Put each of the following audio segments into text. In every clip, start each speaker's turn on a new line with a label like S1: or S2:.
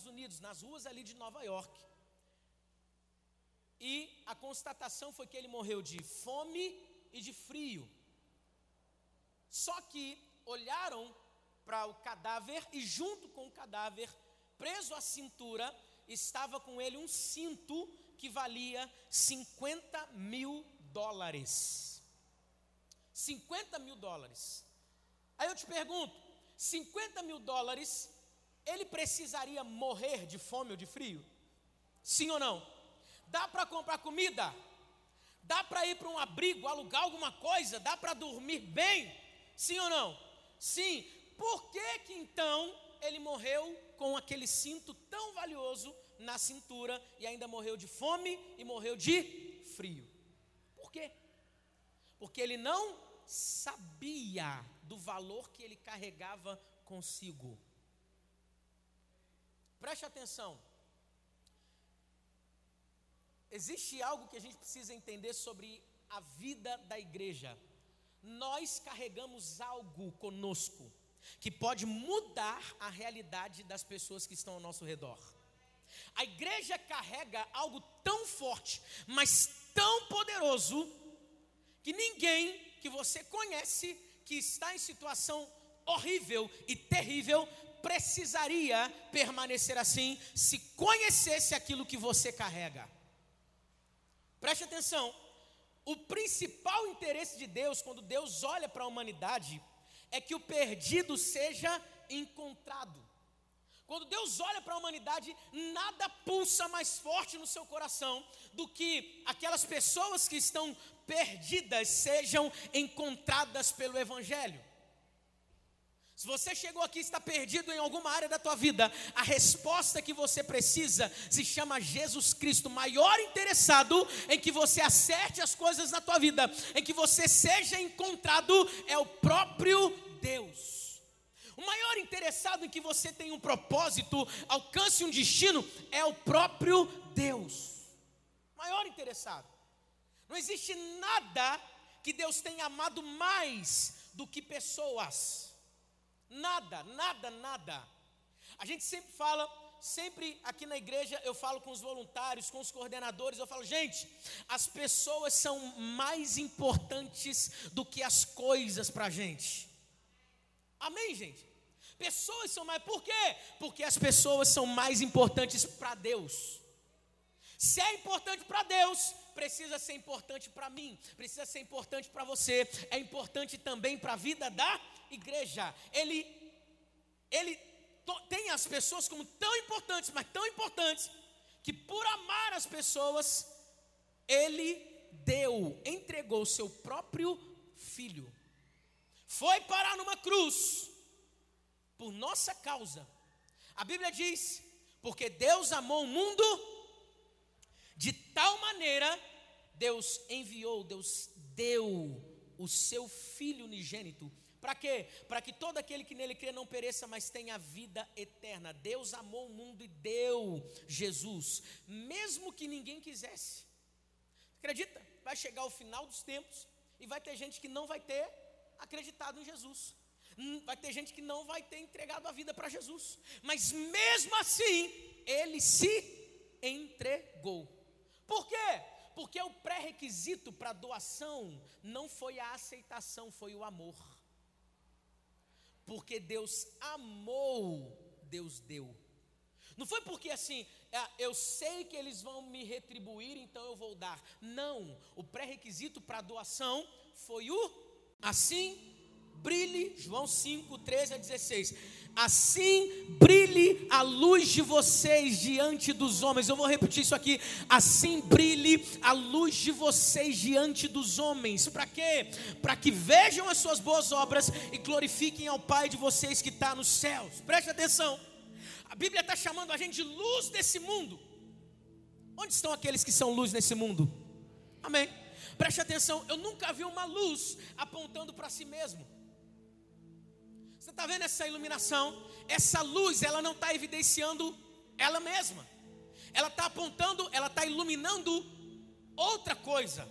S1: Estados Unidos, nas ruas ali de Nova York. E a constatação foi que ele morreu de fome e de frio. Só que olharam para o cadáver e, junto com o cadáver, preso à cintura, estava com ele um cinto que valia 50 mil dólares. 50 mil dólares. Aí eu te pergunto: 50 mil dólares, ele precisaria morrer de fome ou de frio? Sim ou não? Dá para comprar comida? Dá para ir para um abrigo, alugar alguma coisa? Dá para dormir bem? Sim ou não? Sim. Por que que então ele morreu com aquele cinto tão valioso na cintura e ainda morreu de fome e morreu de frio? Por quê? Porque ele não sabia do valor que ele carregava consigo. Preste atenção. Existe algo que a gente precisa entender sobre a vida da igreja. Nós carregamos algo conosco que pode mudar a realidade das pessoas que estão ao nosso redor. A igreja carrega algo tão forte, mas tão poderoso, que ninguém que você conhece que está em situação horrível e terrível precisaria permanecer assim se conhecesse aquilo que você carrega. Preste atenção. O principal interesse de Deus, quando Deus olha para a humanidade, é que o perdido seja encontrado. Quando Deus olha para a humanidade, nada pulsa mais forte no seu coração do que aquelas pessoas que estão perdidas sejam encontradas pelo Evangelho. Se você chegou aqui e está perdido em alguma área da tua vida, a resposta que você precisa se chama Jesus Cristo, maior interessado em que você acerte as coisas na tua vida, em que você seja encontrado é o próprio Deus. O maior interessado em que você tenha um propósito, alcance um destino, é o próprio Deus. Maior interessado. Não existe nada que Deus tenha amado mais do que pessoas. Nada, nada, nada. A gente sempre fala, sempre aqui na igreja eu falo com os voluntários, com os coordenadores, eu falo, gente, as pessoas são mais importantes do que as coisas para a gente. Amém, gente? Pessoas são mais, por quê? Porque as pessoas são mais importantes para Deus. Se é importante para Deus, precisa ser importante para mim, precisa ser importante para você, é importante também para a vida da igreja, ele, ele tem as pessoas como tão importantes, mas tão importantes, que por amar as pessoas, ele deu, entregou seu próprio filho, foi parar numa cruz, por nossa causa. A Bíblia diz: porque Deus amou o mundo de tal maneira, Deus enviou, Deus deu o seu filho unigênito para quê? Para que todo aquele que nele crê não pereça, mas tenha vida eterna. Deus amou o mundo e deu Jesus, mesmo que ninguém quisesse. Acredita? Vai chegar o final dos tempos e vai ter gente que não vai ter acreditado em Jesus. Hum, vai ter gente que não vai ter entregado a vida para Jesus. Mas mesmo assim, ele se entregou. Por quê? Porque o pré-requisito para doação não foi a aceitação, foi o amor. Porque Deus amou, Deus deu. Não foi porque assim, ah, eu sei que eles vão me retribuir, então eu vou dar. Não, o pré-requisito para doação foi o assim brilhe, João 5, 13 a 16. Assim brilhe a luz de vocês diante dos homens. Eu vou repetir isso aqui. Assim brilhe a luz de vocês diante dos homens. Para quê? Para que vejam as suas boas obras e glorifiquem ao Pai de vocês que está nos céus. Preste atenção. A Bíblia está chamando a gente de luz desse mundo. Onde estão aqueles que são luz nesse mundo? Amém. Preste atenção. Eu nunca vi uma luz apontando para si mesmo. Você está vendo essa iluminação? Essa luz, ela não está evidenciando ela mesma. Ela está apontando, ela está iluminando outra coisa.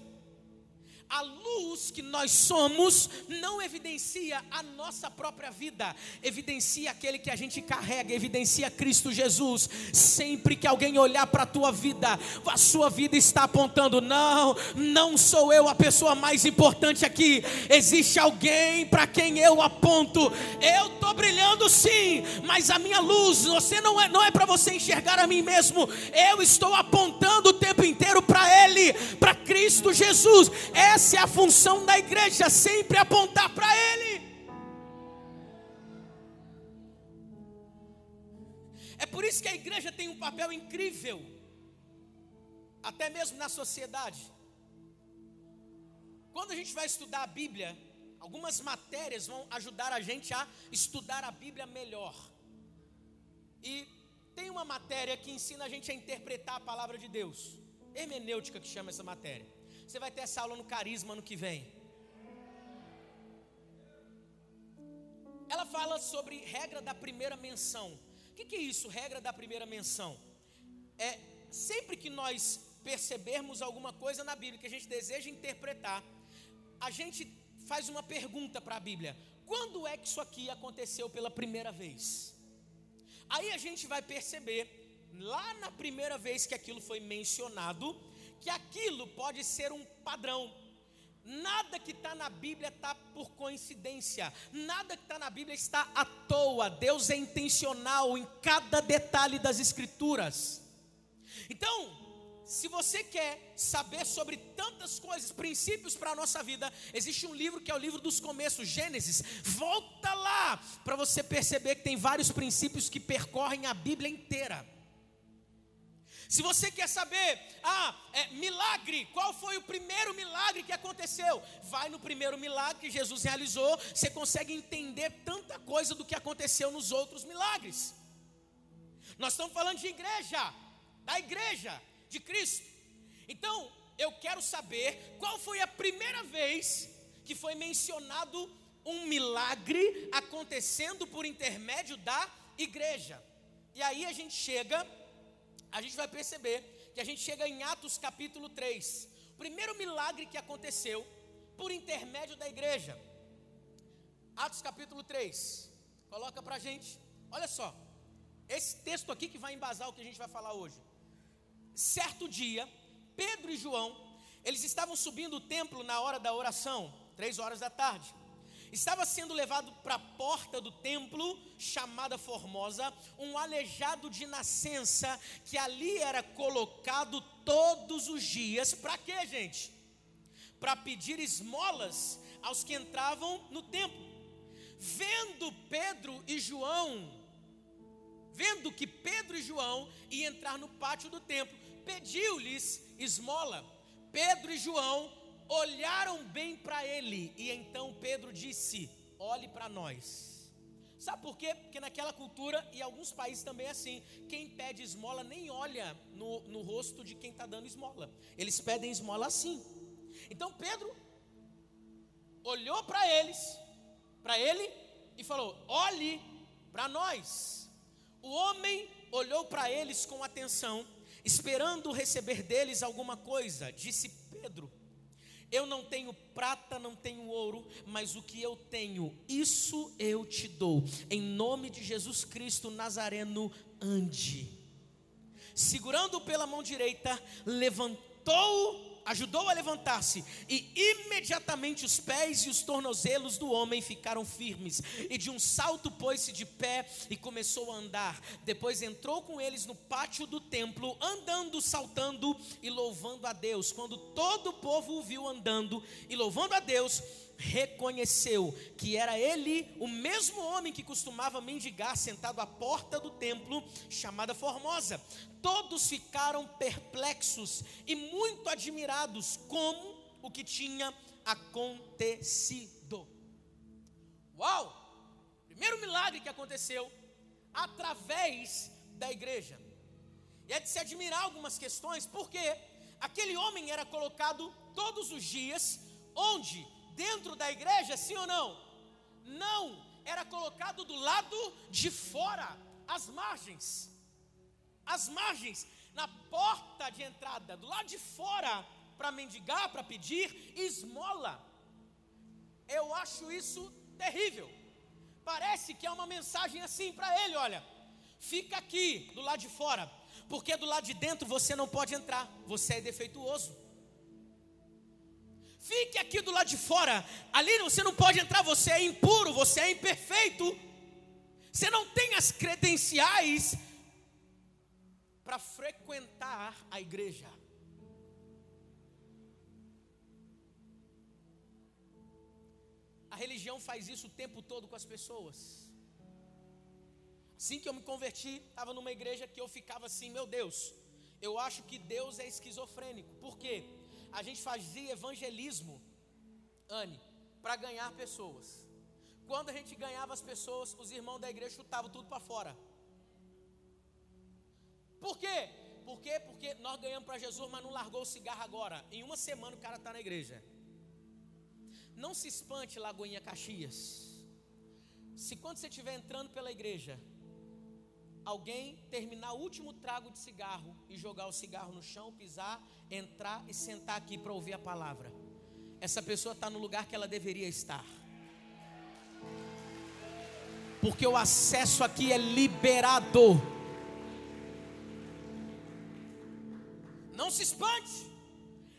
S1: A luz que nós somos não evidencia a nossa própria vida, evidencia aquele que a gente carrega, evidencia Cristo Jesus. Sempre que alguém olhar para a tua vida, a sua vida está apontando: não, não sou eu a pessoa mais importante aqui, existe alguém para quem eu aponto. Eu estou brilhando sim, mas a minha luz, você não é, não é para você enxergar a mim mesmo, eu estou apontando o tempo inteiro para Ele, para Cristo Jesus. Essa essa é a função da igreja, sempre apontar para Ele. É por isso que a igreja tem um papel incrível, até mesmo na sociedade. Quando a gente vai estudar a Bíblia, algumas matérias vão ajudar a gente a estudar a Bíblia melhor. E tem uma matéria que ensina a gente a interpretar a palavra de Deus, hermenêutica que chama essa matéria. Você vai ter essa aula no Carisma ano que vem. Ela fala sobre regra da primeira menção. O que, que é isso, regra da primeira menção? É sempre que nós percebermos alguma coisa na Bíblia que a gente deseja interpretar, a gente faz uma pergunta para a Bíblia: quando é que isso aqui aconteceu pela primeira vez? Aí a gente vai perceber, lá na primeira vez que aquilo foi mencionado, que aquilo pode ser um padrão. Nada que está na Bíblia está por coincidência, nada que está na Bíblia está à toa. Deus é intencional em cada detalhe das Escrituras. Então, se você quer saber sobre tantas coisas, princípios para a nossa vida, existe um livro que é o livro dos começos, Gênesis. Volta lá para você perceber que tem vários princípios que percorrem a Bíblia inteira. Se você quer saber, ah, é, milagre, qual foi o primeiro milagre que aconteceu? Vai no primeiro milagre que Jesus realizou, você consegue entender tanta coisa do que aconteceu nos outros milagres. Nós estamos falando de igreja, da igreja de Cristo. Então, eu quero saber qual foi a primeira vez que foi mencionado um milagre acontecendo por intermédio da igreja. E aí a gente chega a gente vai perceber que a gente chega em Atos capítulo 3. O primeiro milagre que aconteceu por intermédio da igreja. Atos capítulo 3. Coloca para a gente. Olha só. Esse texto aqui que vai embasar o que a gente vai falar hoje. Certo dia, Pedro e João, eles estavam subindo o templo na hora da oração, três horas da tarde estava sendo levado para a porta do templo, chamada Formosa, um aleijado de nascença, que ali era colocado todos os dias, para quê, gente? Para pedir esmolas aos que entravam no templo. Vendo Pedro e João, vendo que Pedro e João iam entrar no pátio do templo, pediu-lhes esmola. Pedro e João olharam bem para ele, e então Pedro disse: Olhe para nós. Sabe por quê? Porque naquela cultura, e alguns países também é assim, quem pede esmola nem olha no, no rosto de quem está dando esmola, eles pedem esmola assim. Então Pedro olhou para eles, para ele, e falou: Olhe para nós. O homem olhou para eles com atenção, esperando receber deles alguma coisa. Disse Pedro: eu não tenho prata, não tenho ouro, mas o que eu tenho, isso eu te dou. Em nome de Jesus Cristo Nazareno, ande. Segurando pela mão direita, levantou ajudou a levantar-se, e imediatamente os pés e os tornozelos do homem ficaram firmes, e de um salto pôs-se de pé e começou a andar. Depois entrou com eles no pátio do templo, andando, saltando e louvando a Deus. Quando todo o povo o viu andando e louvando a Deus, reconheceu que era ele o mesmo homem que costumava mendigar sentado à porta do templo chamada Formosa. Todos ficaram perplexos e muito admirados como o que tinha acontecido. Uau! Primeiro milagre que aconteceu através da igreja. E é de se admirar algumas questões, porque aquele homem era colocado todos os dias onde dentro da igreja, sim ou não? Não, era colocado do lado de fora, às margens. As margens, na porta de entrada, do lado de fora para mendigar, para pedir esmola. Eu acho isso terrível. Parece que é uma mensagem assim para ele: olha, fica aqui do lado de fora, porque do lado de dentro você não pode entrar, você é defeituoso. Fique aqui do lado de fora, ali você não pode entrar, você é impuro, você é imperfeito, você não tem as credenciais para frequentar a igreja. A religião faz isso o tempo todo com as pessoas. Assim que eu me converti, estava numa igreja que eu ficava assim, meu Deus, eu acho que Deus é esquizofrênico. Por quê? A gente fazia evangelismo, Anne, para ganhar pessoas. Quando a gente ganhava as pessoas, os irmãos da igreja chutavam tudo para fora. Por quê? Por quê? Porque nós ganhamos para Jesus, mas não largou o cigarro agora. Em uma semana o cara está na igreja. Não se espante, Lagoinha Caxias. Se quando você estiver entrando pela igreja, alguém terminar o último trago de cigarro e jogar o cigarro no chão, pisar, entrar e sentar aqui para ouvir a palavra. Essa pessoa está no lugar que ela deveria estar. Porque o acesso aqui é liberado. Não se espante.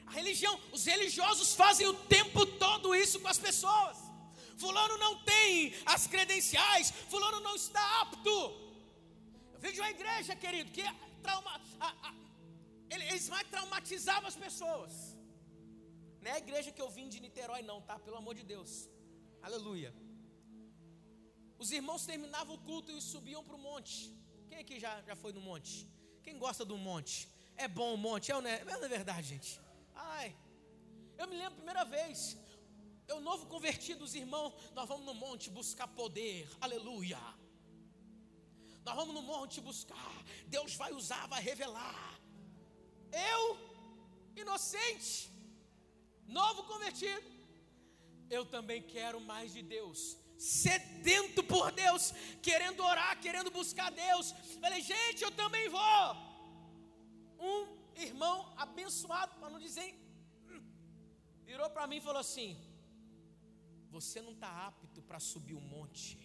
S1: A religião, os religiosos fazem o tempo todo isso com as pessoas. Fulano não tem as credenciais, fulano não está apto. Vejo a igreja, querido, que trauma, a, a, eles mais traumatizavam as pessoas. Não é a igreja que eu vim de Niterói, não, tá? Pelo amor de Deus. Aleluia. Os irmãos terminavam o culto e subiam para o monte. Quem aqui já, já foi no monte? Quem gosta do monte? É bom o monte, é, não é? é verdade, gente. Ai, eu me lembro a primeira vez. Eu novo convertido, os irmãos, nós vamos no monte buscar poder. Aleluia. Nós vamos no monte buscar. Deus vai usar, vai revelar. Eu, inocente, novo convertido, eu também quero mais de Deus. Sedento por Deus, querendo orar, querendo buscar Deus. Falei, gente, eu também vou. Um irmão abençoado, para não dizer, hum, virou para mim e falou assim: Você não está apto para subir o monte.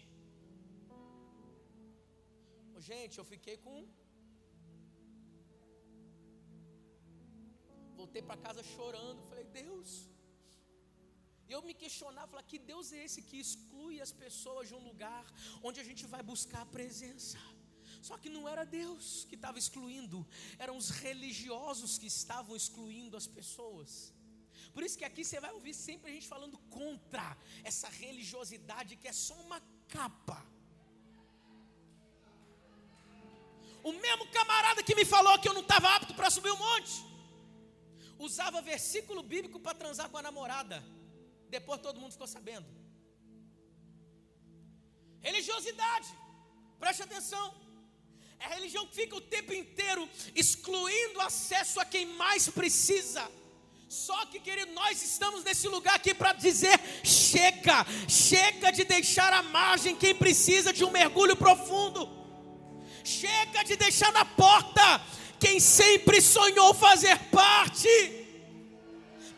S1: Gente, eu fiquei com. Voltei para casa chorando. Falei, Deus. E eu me questionava, falei, que Deus é esse que exclui as pessoas de um lugar onde a gente vai buscar a presença? Só que não era Deus que estava excluindo, eram os religiosos que estavam excluindo as pessoas. Por isso que aqui você vai ouvir sempre a gente falando contra essa religiosidade que é só uma capa. O mesmo camarada que me falou que eu não estava apto para subir o monte, usava versículo bíblico para transar com a namorada. Depois todo mundo ficou sabendo. Religiosidade, preste atenção. É a religião que fica o tempo inteiro excluindo acesso a quem mais precisa. Só que, querido, nós estamos nesse lugar aqui para dizer: chega, chega de deixar à margem quem precisa de um mergulho profundo. Chega de deixar na porta quem sempre sonhou fazer parte.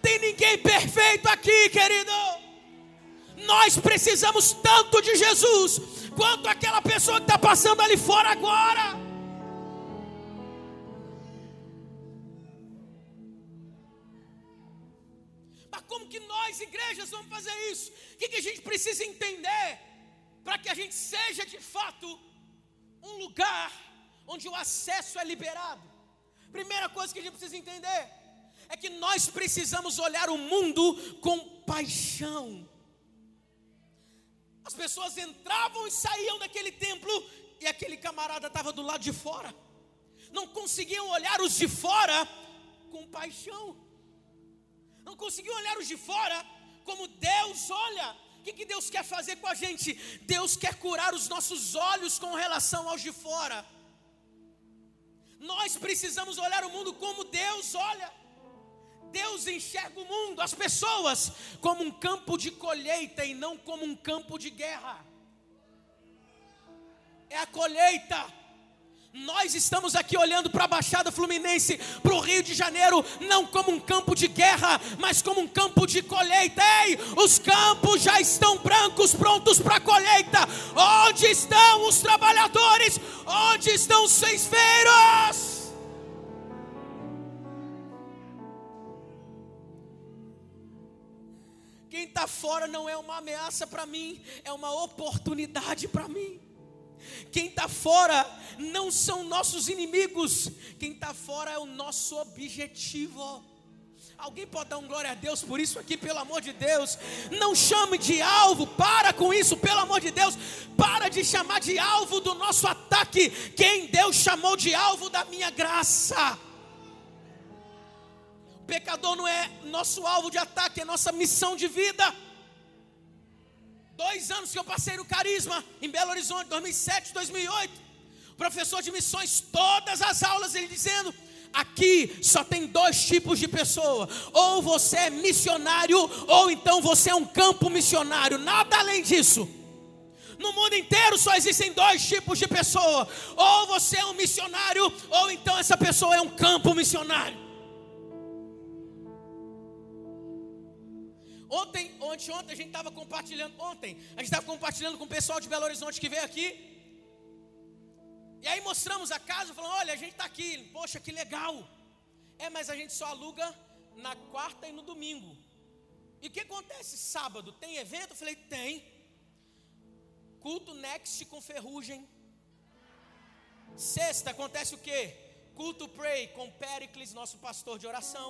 S1: Tem ninguém perfeito aqui, querido. Nós precisamos tanto de Jesus quanto aquela pessoa que está passando ali fora agora. Mas como que nós, igrejas, vamos fazer isso? O que, que a gente precisa entender para que a gente seja de fato um lugar onde o acesso é liberado. Primeira coisa que a gente precisa entender é que nós precisamos olhar o mundo com paixão. As pessoas entravam e saíam daquele templo e aquele camarada estava do lado de fora. Não conseguiam olhar os de fora com paixão. Não conseguiam olhar os de fora como Deus olha que, que Deus quer fazer com a gente? Deus quer curar os nossos olhos com relação aos de fora. Nós precisamos olhar o mundo como Deus olha. Deus enxerga o mundo, as pessoas, como um campo de colheita e não como um campo de guerra. É a colheita. Nós estamos aqui olhando para a Baixada Fluminense, para o Rio de Janeiro, não como um campo de guerra, mas como um campo de colheita. Ei, os campos já estão brancos, prontos para a colheita. Onde estão os trabalhadores? Onde estão os ceifeiros? Quem está fora não é uma ameaça para mim, é uma oportunidade para mim. Quem está fora não são nossos inimigos, quem está fora é o nosso objetivo. Alguém pode dar um glória a Deus por isso aqui, pelo amor de Deus. Não chame de alvo, para com isso, pelo amor de Deus. Para de chamar de alvo do nosso ataque, quem Deus chamou de alvo da minha graça. O pecador não é nosso alvo de ataque, é nossa missão de vida. Dois anos que eu passei no Carisma, em Belo Horizonte, 2007, 2008. Professor de missões, todas as aulas, ele dizendo: aqui só tem dois tipos de pessoa: ou você é missionário, ou então você é um campo missionário, nada além disso. No mundo inteiro só existem dois tipos de pessoa: ou você é um missionário, ou então essa pessoa é um campo missionário. Ontem, ontem, ontem a gente estava compartilhando, ontem, a gente estava compartilhando com o pessoal de Belo Horizonte que veio aqui. E aí mostramos a casa, falando, olha, a gente está aqui, poxa, que legal. É, mas a gente só aluga na quarta e no domingo. E o que acontece sábado? Tem evento? Eu falei, tem. Culto Next com ferrugem. Sexta acontece o quê? Culto Pray com Pericles, nosso pastor de oração.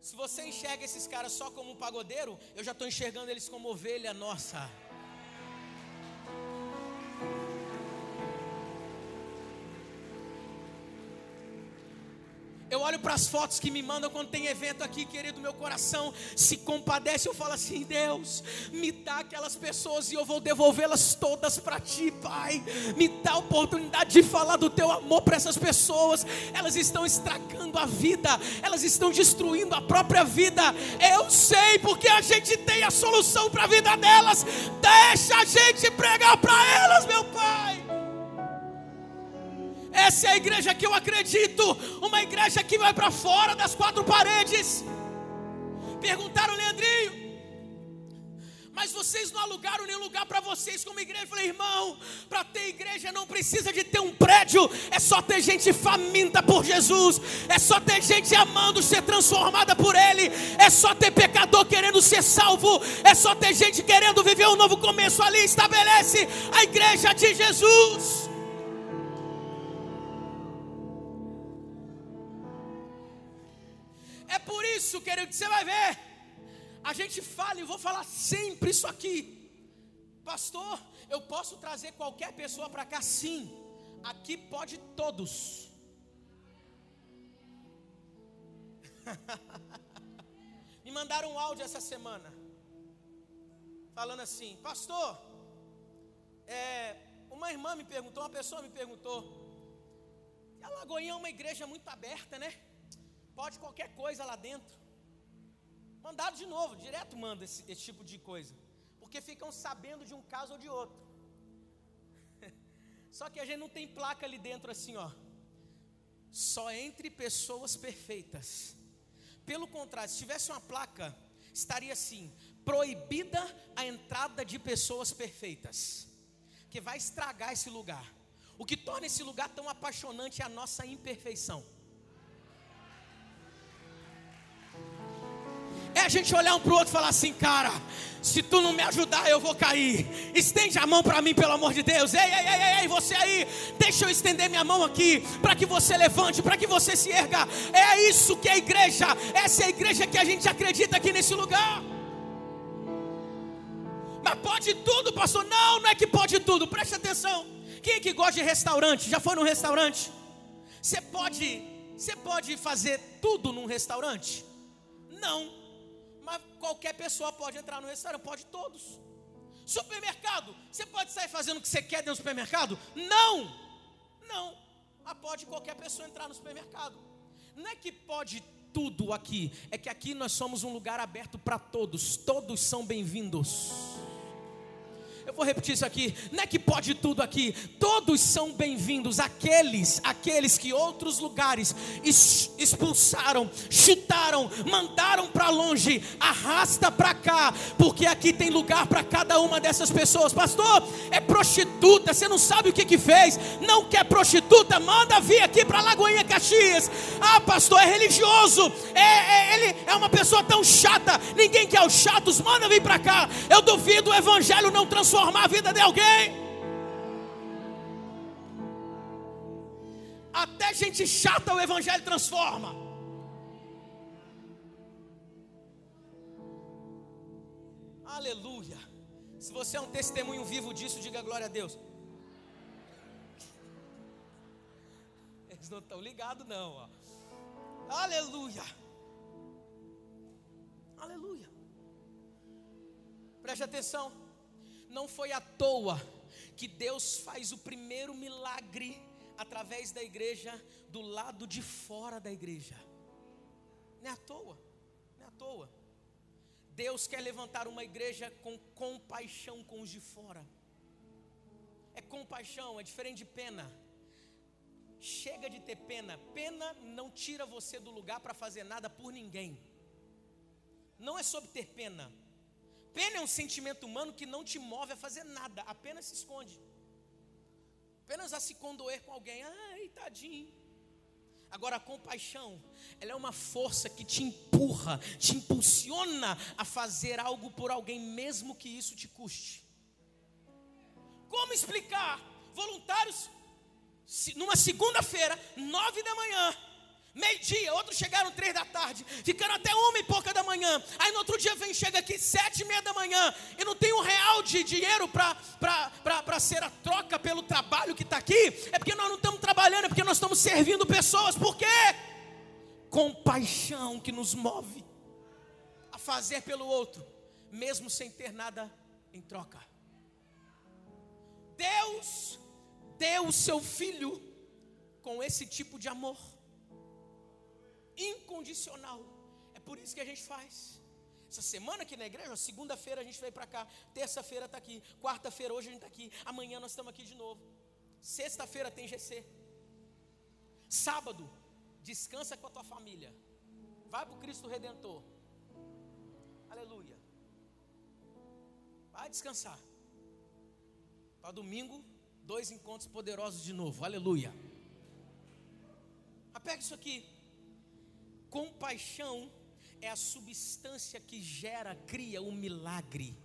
S1: Se você enxerga esses caras só como um pagodeiro, eu já estou enxergando eles como ovelha nossa. Eu olho para as fotos que me mandam quando tem evento aqui, querido, meu coração se compadece. Eu falo assim: Deus, me dá aquelas pessoas e eu vou devolvê-las todas para ti, Pai. Me dá a oportunidade de falar do teu amor para essas pessoas. Elas estão estragando a vida, elas estão destruindo a própria vida. Eu sei, porque a gente tem a solução para a vida delas. Deixa a gente pregar para elas, meu Pai. Essa é a igreja que eu acredito, uma igreja que vai para fora das quatro paredes. Perguntaram, Leandrinho, mas vocês não alugaram nenhum lugar para vocês como igreja. Eu falei, irmão, para ter igreja não precisa de ter um prédio, é só ter gente faminta por Jesus, é só ter gente amando ser transformada por Ele, é só ter pecador querendo ser salvo, é só ter gente querendo viver um novo começo ali. Estabelece a igreja de Jesus. É por isso, querido, que você vai ver. A gente fala e vou falar sempre isso aqui. Pastor, eu posso trazer qualquer pessoa para cá? Sim. Aqui pode todos. Me mandaram um áudio essa semana. Falando assim, pastor, é, uma irmã me perguntou, uma pessoa me perguntou. A Lagoinha é uma igreja muito aberta, né? Pode qualquer coisa lá dentro. Mandado de novo, direto manda esse, esse tipo de coisa. Porque ficam sabendo de um caso ou de outro. Só que a gente não tem placa ali dentro assim, ó. Só entre pessoas perfeitas. Pelo contrário, se tivesse uma placa, estaria assim: proibida a entrada de pessoas perfeitas. Que vai estragar esse lugar. O que torna esse lugar tão apaixonante é a nossa imperfeição. É a gente olhar um para o outro e falar assim, cara, se tu não me ajudar, eu vou cair. Estende a mão para mim, pelo amor de Deus. Ei, ei, ei, ei, você aí, deixa eu estender minha mão aqui, para que você levante, para que você se erga. É isso que é a igreja, essa é a igreja que a gente acredita aqui nesse lugar. Mas pode tudo, pastor? Não, não é que pode tudo, preste atenção. Quem é que gosta de restaurante? Já foi num restaurante? Você pode, você pode fazer tudo num restaurante? Não. Mas qualquer pessoa pode entrar no restaurante, pode todos. Supermercado, você pode sair fazendo o que você quer dentro do supermercado? Não, não. Mas pode qualquer pessoa entrar no supermercado. Não é que pode tudo aqui, é que aqui nós somos um lugar aberto para todos, todos são bem-vindos. Eu vou repetir isso aqui. Não é que pode tudo aqui. Todos são bem-vindos. Aqueles, aqueles que outros lugares expulsaram, chutaram, mandaram para longe, arrasta para cá, porque aqui tem lugar para cada uma dessas pessoas. Pastor, é prostituta. Você não sabe o que que fez? Não quer prostituta? Manda vir aqui para Lagoinha Caxias. Ah, pastor, é religioso. É, é, ele é uma pessoa tão chata. Ninguém quer os chatos. Manda vir para cá. Eu duvido o evangelho não transformar transformar a vida de alguém. Até gente chata o Evangelho transforma. Aleluia. Se você é um testemunho vivo disso, diga glória a Deus. Eles não estão ligados, não. Ó. Aleluia. Aleluia. Preste atenção. Não foi à toa que Deus faz o primeiro milagre através da igreja do lado de fora da igreja. Não é à toa, não é à toa. Deus quer levantar uma igreja com compaixão com os de fora. É compaixão, é diferente de pena. Chega de ter pena. Pena não tira você do lugar para fazer nada por ninguém. Não é sobre ter pena. Pena é um sentimento humano que não te move a fazer nada, apenas se esconde. Apenas a se condoer com alguém. Ai, tadinho. Agora, a compaixão, ela é uma força que te empurra, te impulsiona a fazer algo por alguém, mesmo que isso te custe. Como explicar? Voluntários, numa segunda-feira, nove da manhã, meio-dia, outros chegaram três da tarde, ficaram até uma e pouca da manhã. Aí no outro dia vem, chega aqui sete e meia da manhã, e não tem um real de dinheiro para ser a troca pelo trabalho que está aqui. É porque nós não estamos trabalhando, é porque nós estamos servindo pessoas. Por quê? Compaixão que nos move a fazer pelo outro, mesmo sem ter nada em troca. Deus deu o seu filho com esse tipo de amor incondicional. É por isso que a gente faz. Essa semana aqui na igreja, segunda-feira a gente veio para cá, terça-feira está aqui, quarta-feira hoje a gente está aqui, amanhã nós estamos aqui de novo. Sexta-feira tem GC. Sábado, descansa com a tua família. Vai para o Cristo Redentor. Aleluia. Vai descansar. Para domingo, dois encontros poderosos de novo. Aleluia. Apega isso aqui. Compaixão é a substância que gera, cria o um milagre.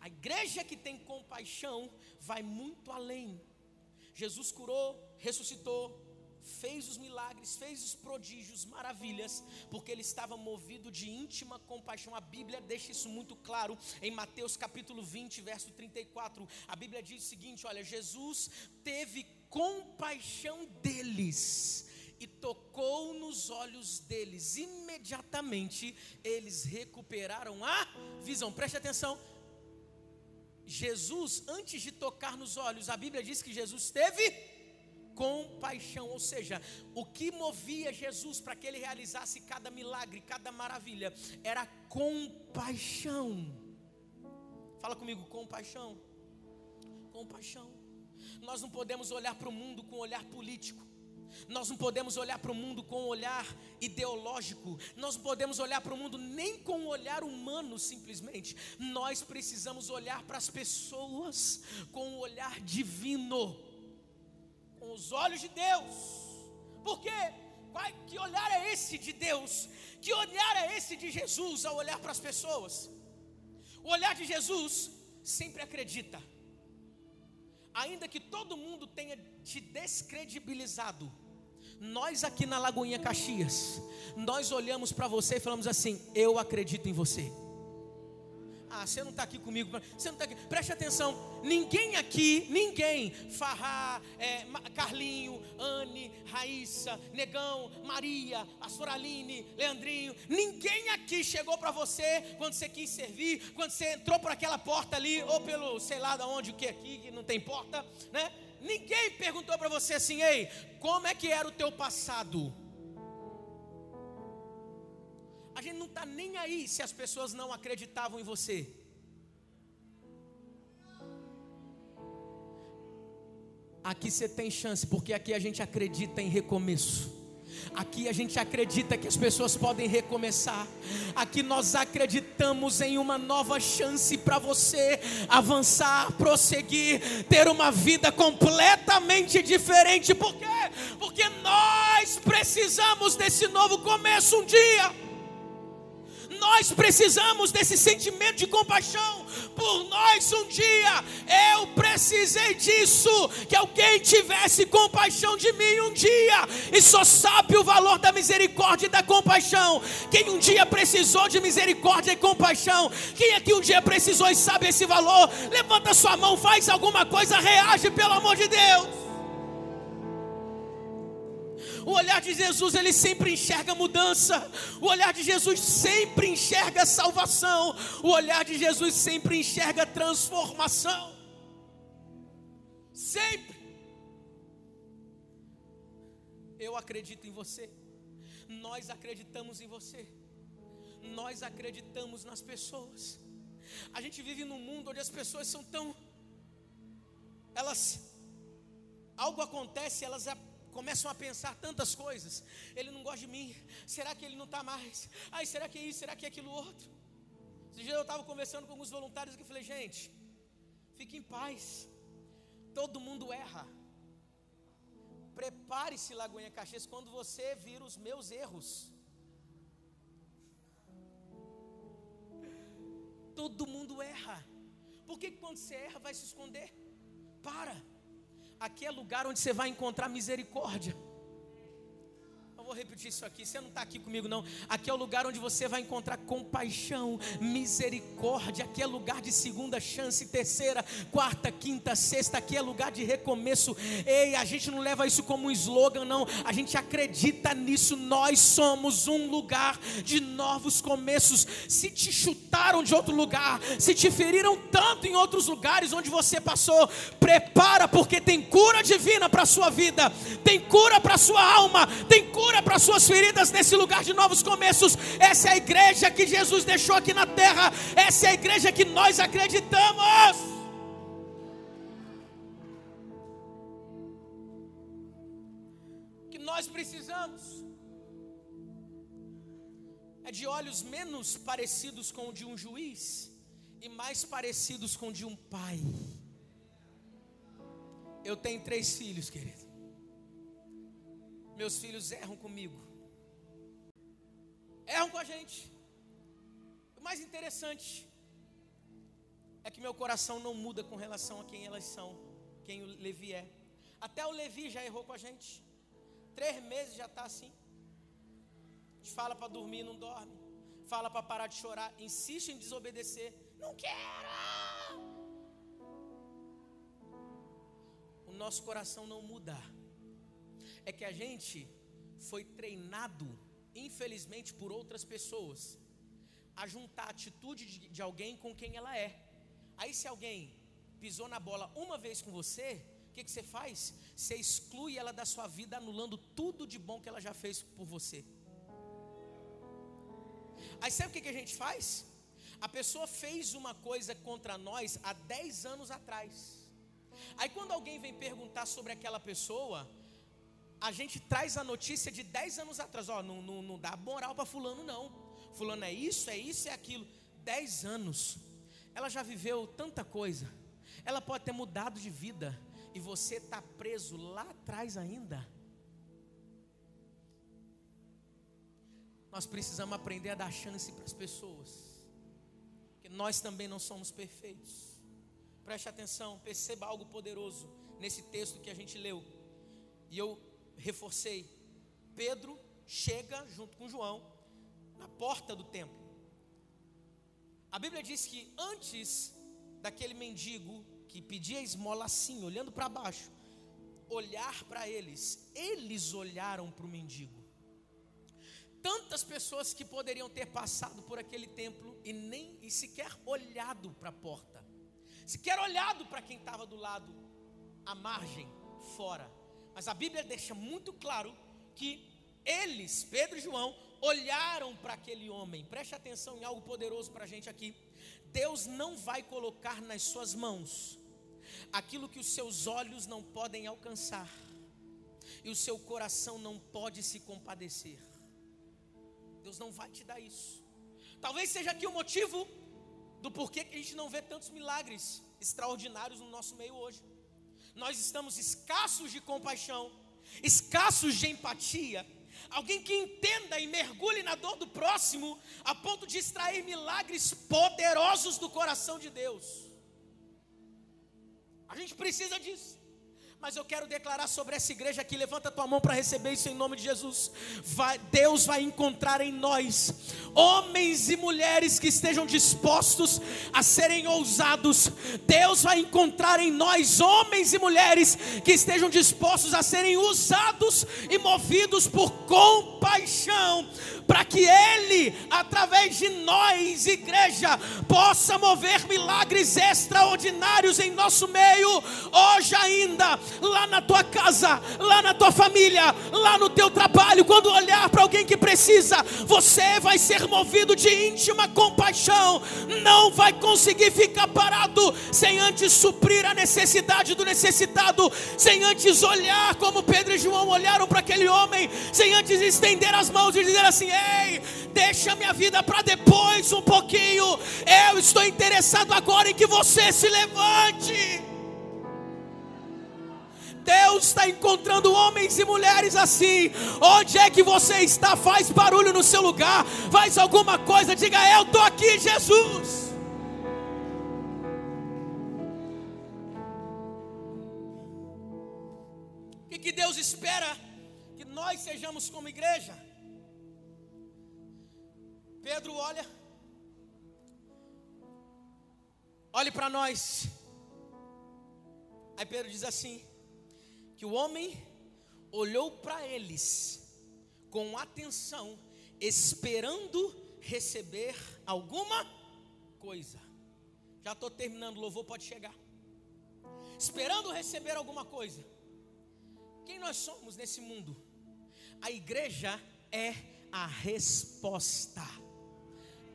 S1: A igreja que tem compaixão vai muito além. Jesus curou, ressuscitou, fez os milagres, fez os prodígios, maravilhas, porque ele estava movido de íntima compaixão. A Bíblia deixa isso muito claro em Mateus capítulo 20, verso 34. A Bíblia diz o seguinte: olha, Jesus teve compaixão deles e tocou nos olhos deles. Imediatamente eles recuperaram a visão. Preste atenção. Jesus, antes de tocar nos olhos, a Bíblia diz que Jesus teve compaixão, ou seja, o que movia Jesus para que ele realizasse cada milagre, cada maravilha, era compaixão. Fala comigo, compaixão. Compaixão. Nós não podemos olhar para o mundo com um olhar político. Nós não podemos olhar para o mundo com um olhar ideológico, nós não podemos olhar para o mundo nem com um olhar humano simplesmente. Nós precisamos olhar para as pessoas com um olhar divino, com os olhos de Deus. Por quê? Que olhar é esse de Deus? Que olhar é esse de Jesus ao olhar para as pessoas? O olhar de Jesus sempre acredita, ainda que todo mundo tenha te descredibilizado nós aqui na Lagoinha Caxias, nós olhamos para você e falamos assim: Eu acredito em você. Ah, você não está aqui comigo. Você não está aqui. Preste atenção. Ninguém aqui, ninguém, Farrá, é, Carlinho, Anne, Raíssa, Negão, Maria, Astoraline, Leandrinho. Ninguém aqui chegou para você quando você quis servir, quando você entrou por aquela porta ali, ou pelo sei lá de onde, o que aqui, que não tem porta, né? Ninguém perguntou para você assim, ei, como é que era o teu passado? A gente não está nem aí se as pessoas não acreditavam em você. aqui você tem chance, porque aqui a gente acredita em recomeço. Aqui a gente acredita que as pessoas podem recomeçar. Aqui nós acreditamos em uma nova chance para você avançar, prosseguir, ter uma vida completamente diferente. Por quê? Porque nós precisamos desse novo começo um dia. Nós precisamos desse sentimento de compaixão por nós um dia. Eu precisei disso, que alguém tivesse compaixão de mim um dia. E só sabe o valor da misericórdia e da compaixão. Quem um dia precisou de misericórdia e compaixão, quem aqui um dia precisou e sabe esse valor, levanta sua mão, faz alguma coisa, reage pelo amor de Deus. O olhar de Jesus, ele sempre enxerga mudança. O olhar de Jesus sempre enxerga salvação. O olhar de Jesus sempre enxerga transformação. Sempre. Eu acredito em você. Nós acreditamos em você. Nós acreditamos nas pessoas. A gente vive num mundo onde as pessoas são tão elas algo acontece, elas começam a pensar tantas coisas. Ele não gosta de mim. Será que ele não está mais? Ai, será que é isso? Será que é aquilo outro? Esse dia eu estava conversando com alguns voluntários que falei, gente, fique em paz. Todo mundo erra. Prepare-se, Lagoinha Caxias, quando você vir os meus erros. Todo mundo erra. Por que quando você erra vai se esconder? Para. Aqui é lugar onde você vai encontrar misericórdia vou repetir isso aqui. Você não está aqui comigo, não. Aqui é o lugar onde você vai encontrar compaixão, misericórdia. Aqui é lugar de segunda chance, terceira, quarta, quinta, sexta. Aqui é lugar de recomeço. Ei, a gente não leva isso como um slogan, não. A gente acredita nisso. Nós somos um lugar de novos começos. Se te chutaram de outro lugar, se te feriram tanto em outros lugares onde você passou, prepara, porque tem cura divina para a sua vida, tem cura para a sua alma, tem cura cura para suas feridas nesse lugar de novos começos. Essa é a igreja que Jesus deixou aqui na terra. Essa é a igreja que nós acreditamos. Que nós precisamos é de olhos menos parecidos com o de um juiz e mais parecidos com o de um pai. Eu tenho três filhos, querido. Meus filhos erram comigo. Erram com a gente. O mais interessante é que meu coração não muda com relação a quem elas são, quem o Levi é. Até o Levi já errou com a gente. Três meses já está assim. Fala para dormir, não dorme. Fala para parar de chorar, insiste em desobedecer. Não quero. O nosso coração não muda é que a gente foi treinado, infelizmente, por outras pessoas, a juntar a atitude de, de alguém com quem ela é. Aí, se alguém pisou na bola uma vez com você, o que, que você faz? Você exclui ela da sua vida, anulando tudo de bom que ela já fez por você. Aí sabe o que, que a gente faz? A pessoa fez uma coisa contra nós há 10 anos atrás. Aí quando alguém vem perguntar sobre aquela pessoa, a gente traz a notícia de 10 anos atrás, ó, não, não, não dá moral para fulano não. Fulano é isso, é isso, é aquilo. 10 anos. Ela já viveu tanta coisa. Ela pode ter mudado de vida e você está preso lá atrás ainda. Nós precisamos aprender a dar chance para as pessoas. Porque nós também não somos perfeitos. Preste atenção, perceba algo poderoso nesse texto que a gente leu. E eu reforcei. Pedro chega junto com João na porta do templo. A Bíblia diz que antes daquele mendigo que pedia esmola assim, olhando para baixo, olhar para eles, eles olharam para o mendigo. Tantas pessoas que poderiam ter passado por aquele templo e nem e sequer olhado para a porta, sequer olhado para quem estava do lado, à margem, fora. Mas a Bíblia deixa muito claro que eles, Pedro e João, olharam para aquele homem. Preste atenção em algo poderoso para a gente aqui. Deus não vai colocar nas suas mãos aquilo que os seus olhos não podem alcançar e o seu coração não pode se compadecer. Deus não vai te dar isso. Talvez seja aqui o motivo do porquê que a gente não vê tantos milagres extraordinários no nosso meio hoje. Nós estamos escassos de compaixão, escassos de empatia. Alguém que entenda e mergulhe na dor do próximo, a ponto de extrair milagres poderosos do coração de Deus. A gente precisa disso. Mas eu quero declarar sobre essa igreja aqui. Levanta tua mão para receber isso em nome de Jesus. Vai, Deus vai encontrar em nós homens e mulheres que estejam dispostos a serem ousados. Deus vai encontrar em nós homens e mulheres que estejam dispostos a serem usados e movidos por compaixão para que Ele, através de nós, igreja, possa mover milagres extraordinários em nosso meio, hoje ainda, lá na tua casa, lá na tua família, lá no teu trabalho, quando olhar para alguém que precisa, você vai ser movido de íntima compaixão, não vai conseguir ficar parado sem antes suprir a necessidade do necessitado, sem antes olhar como Pedro e João olharam para aquele homem, sem antes estender as mãos e dizer assim: Ei, deixa minha vida para depois um pouquinho. Eu estou interessado agora em que você se levante. Deus está encontrando homens e mulheres assim. Onde é que você está? Faz barulho no seu lugar, faz alguma coisa, diga: Eu estou aqui, Jesus. O que Deus espera que nós sejamos como igreja? Pedro olha, olhe para nós. Aí Pedro diz assim: que o homem olhou para eles com atenção, esperando receber alguma coisa. Já estou terminando, louvor pode chegar. Esperando receber alguma coisa. Quem nós somos nesse mundo? A igreja é a resposta.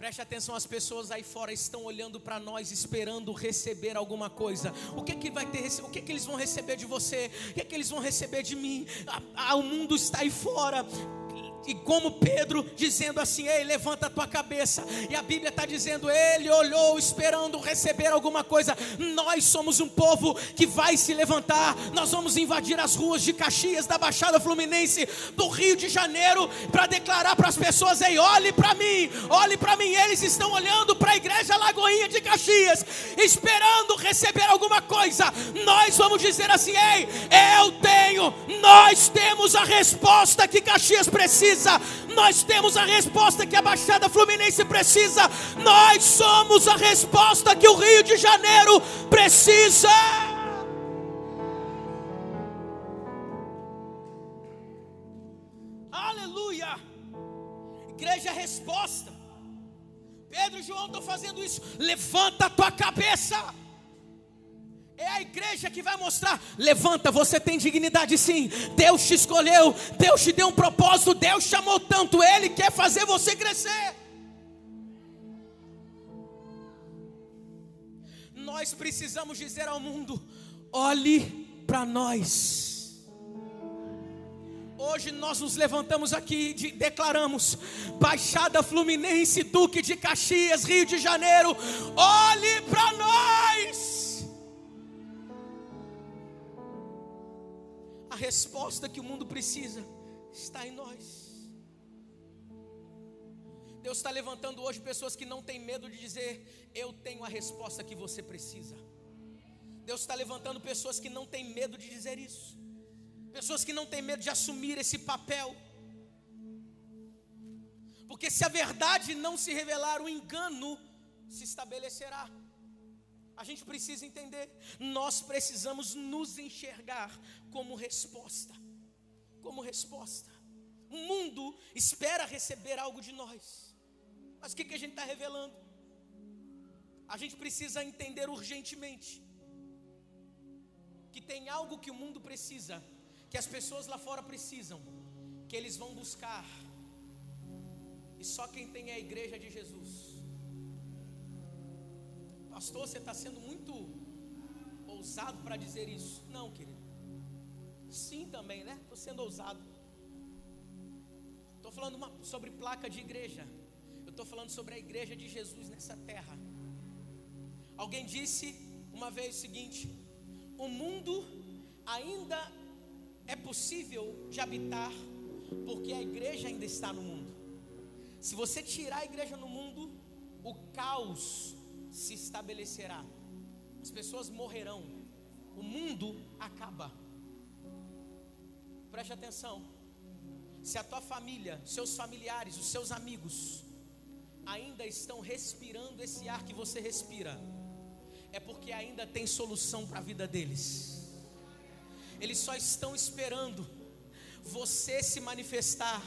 S1: Preste atenção, as pessoas aí fora estão olhando para nós esperando receber alguma coisa. O que que vai ter? O que que eles vão receber de você? O que que eles vão receber de mim? o mundo está aí fora e como Pedro dizendo assim: Ei, levanta a tua cabeça. E a Bíblia está dizendo: Ele olhou esperando receber alguma coisa. Nós somos um povo que vai se levantar. Nós vamos invadir as ruas de Caxias, da Baixada Fluminense, do Rio de Janeiro, para declarar para as pessoas: Ei, olhe para mim, olhe para mim. Eles estão olhando para a igreja Lagoinha de Caxias, esperando receber alguma coisa. Nós vamos dizer assim: Ei, eu tenho, nós temos a resposta que Caxias precisa precisa, nós temos a resposta que a Baixada Fluminense precisa, nós somos a resposta que o Rio de Janeiro precisa. Aleluia! Igreja é resposta. Pedro e João estão fazendo isso. Levanta a tua cabeça. A igreja que vai mostrar: levanta, você tem dignidade sim. Deus te escolheu, Deus te deu um propósito, Deus chamou tanto, Ele quer fazer você crescer. Nós precisamos dizer ao mundo: olhe para nós. Hoje nós nos levantamos aqui e declaramos: Baixada Fluminense, Duque de Caxias, Rio de Janeiro, olhe para nós. A resposta que o mundo precisa está em nós. Deus está levantando hoje pessoas que não têm medo de dizer: Eu tenho a resposta que você precisa. Deus está levantando pessoas que não têm medo de dizer isso. Pessoas que não têm medo de assumir esse papel. Porque se a verdade não se revelar, o engano se estabelecerá. A gente precisa entender, nós precisamos nos enxergar como resposta. Como resposta. O mundo espera receber algo de nós. Mas o que, que a gente está revelando? A gente precisa entender urgentemente que tem algo que o mundo precisa, que as pessoas lá fora precisam, que eles vão buscar. E só quem tem é a igreja de Jesus. Pastor, você está sendo muito ousado para dizer isso. Não, querido. Sim, também, né? Estou sendo ousado. Estou falando uma, sobre placa de igreja. Eu estou falando sobre a igreja de Jesus nessa terra. Alguém disse uma vez o seguinte: o mundo ainda é possível de habitar, porque a igreja ainda está no mundo. Se você tirar a igreja no mundo, o caos se estabelecerá. As pessoas morrerão. O mundo acaba. Preste atenção. Se a tua família, seus familiares, os seus amigos ainda estão respirando esse ar que você respira, é porque ainda tem solução para a vida deles. Eles só estão esperando você se manifestar,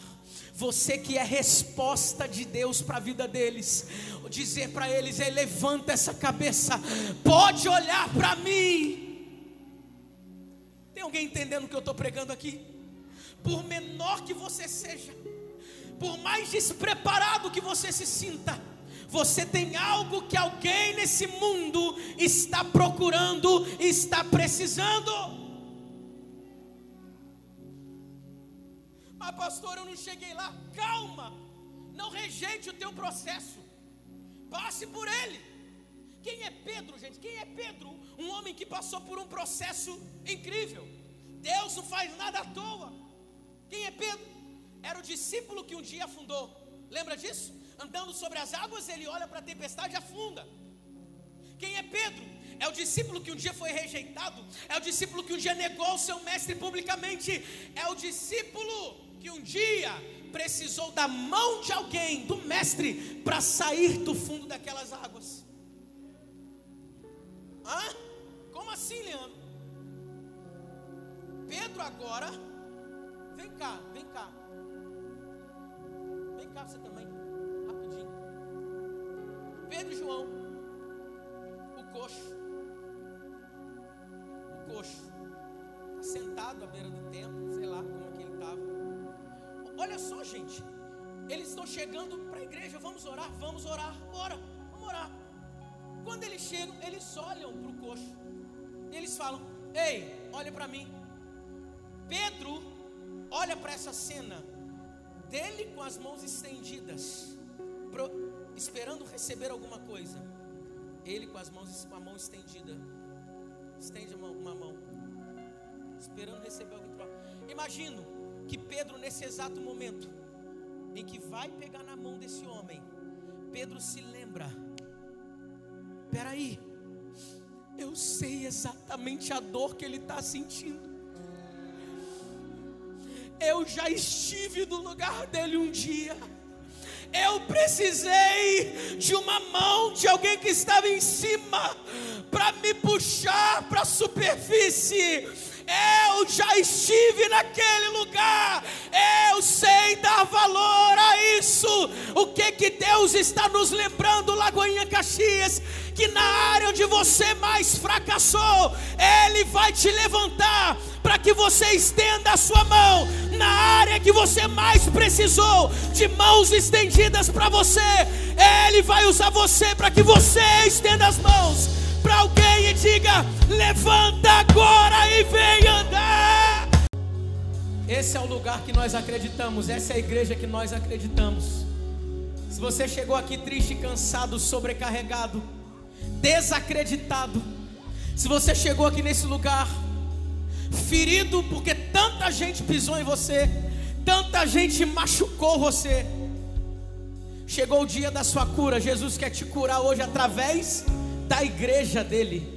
S1: você que é resposta de Deus para a vida deles, dizer para eles: Ei, levanta essa cabeça, pode olhar para mim. Tem alguém entendendo o que eu estou pregando aqui? Por menor que você seja, por mais despreparado que você se sinta, você tem algo que alguém nesse mundo está procurando, está precisando. Mas, pastor, eu não cheguei lá. Calma, não rejeite o teu processo, passe por ele. Quem é Pedro, gente? Quem é Pedro? Um homem que passou por um processo incrível. Deus não faz nada à toa. Quem é Pedro? Era o discípulo que um dia afundou. Lembra disso? Andando sobre as águas, ele olha para a tempestade e afunda. Quem é Pedro? É o discípulo que um dia foi rejeitado. É o discípulo que um dia negou o seu mestre publicamente. É o discípulo que um dia precisou da mão de alguém, do mestre, para sair do fundo daquelas águas. Hã? Como assim, Leandro? Pedro agora, vem cá, vem cá. Vem cá você também, rapidinho. Pedro e João, o coxo, coxo, tá sentado à beira do templo, sei lá como é que ele estava. Olha só, gente. Eles estão chegando para a igreja. Vamos orar, vamos orar. Bora, vamos orar. Quando eles chegam, eles olham para o coxo. Eles falam: Ei, olha para mim. Pedro olha para essa cena. Dele com as mãos estendidas, pro, esperando receber alguma coisa. Ele com as mãos com a mão estendida. Estende uma, uma mão. Esperando receber algum troca. Imagino que Pedro, nesse exato momento, em que vai pegar na mão desse homem, Pedro se lembra: peraí, eu sei exatamente a dor que ele está sentindo. Eu já estive no lugar dele um dia. Eu precisei de uma mão de alguém que estava em cima para me puxar para a superfície eu já estive naquele lugar. Eu sei dar valor a isso. O que que Deus está nos lembrando, Lagoinha Caxias? Que na área onde você mais fracassou, Ele vai te levantar para que você estenda a sua mão na área que você mais precisou de mãos estendidas para você. Ele vai usar você para que você estenda as mãos para alguém e diga: levanta agora e vem andar. Esse é o lugar que nós acreditamos, essa é a igreja que nós acreditamos. Se você chegou aqui triste, cansado, sobrecarregado, desacreditado, se você chegou aqui nesse lugar ferido porque tanta gente pisou em você, tanta gente machucou você, chegou o dia da sua cura. Jesus quer te curar hoje através da igreja dele.